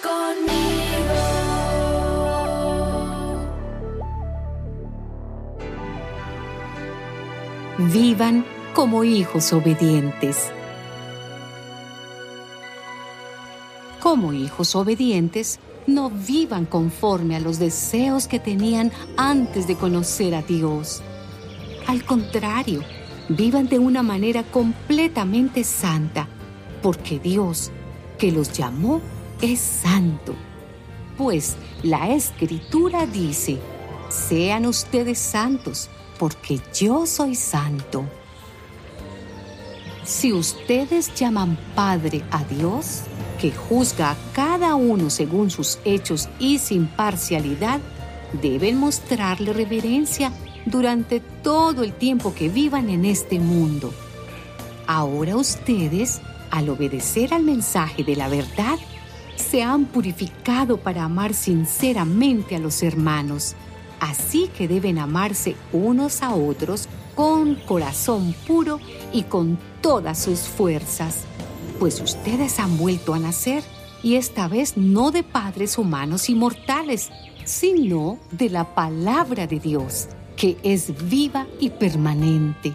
conmigo. Vivan como hijos obedientes. Como hijos obedientes, no vivan conforme a los deseos que tenían antes de conocer a Dios. Al contrario, vivan de una manera completamente santa, porque Dios, que los llamó, es santo. Pues la escritura dice, sean ustedes santos, porque yo soy santo. Si ustedes llaman Padre a Dios, que juzga a cada uno según sus hechos y sin parcialidad, deben mostrarle reverencia durante todo el tiempo que vivan en este mundo. Ahora ustedes, al obedecer al mensaje de la verdad, se han purificado para amar sinceramente a los hermanos. Así que deben amarse unos a otros con corazón puro y con todas sus fuerzas. Pues ustedes han vuelto a nacer y esta vez no de padres humanos y mortales, sino de la palabra de Dios, que es viva y permanente